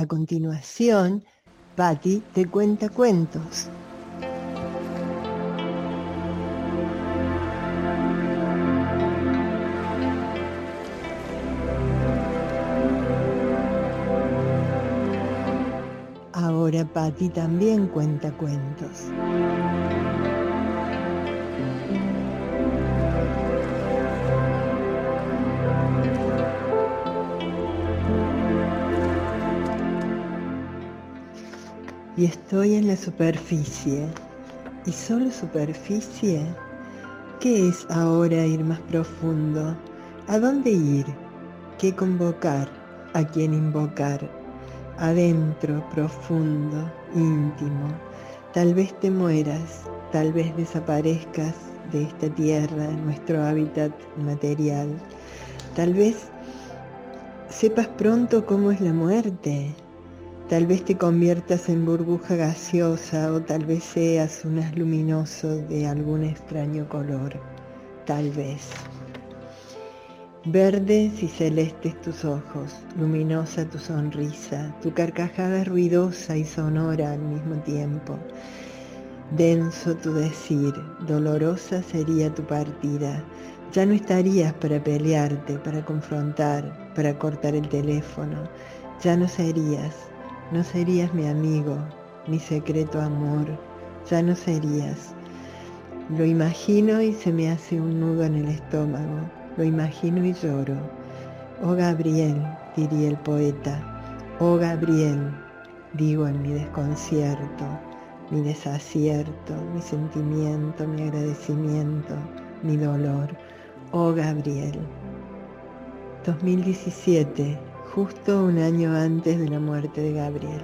A continuación, Patti te cuenta cuentos. Ahora Patti también cuenta cuentos. Y estoy en la superficie. ¿Y solo superficie? ¿Qué es ahora ir más profundo? ¿A dónde ir? ¿Qué convocar? ¿A quién invocar? Adentro, profundo, íntimo. Tal vez te mueras, tal vez desaparezcas de esta tierra, nuestro hábitat material. Tal vez sepas pronto cómo es la muerte, Tal vez te conviertas en burbuja gaseosa o tal vez seas un luminoso de algún extraño color. Tal vez. Verdes y celestes tus ojos, luminosa tu sonrisa, tu carcajada ruidosa y sonora al mismo tiempo. Denso tu decir, dolorosa sería tu partida. Ya no estarías para pelearte, para confrontar, para cortar el teléfono. Ya no serías, no serías mi amigo, mi secreto amor, ya no serías. Lo imagino y se me hace un nudo en el estómago, lo imagino y lloro. Oh Gabriel, diría el poeta, oh Gabriel, digo en mi desconcierto, mi desacierto, mi sentimiento, mi agradecimiento, mi dolor. Oh Gabriel. 2017 justo un año antes de la muerte de Gabriel.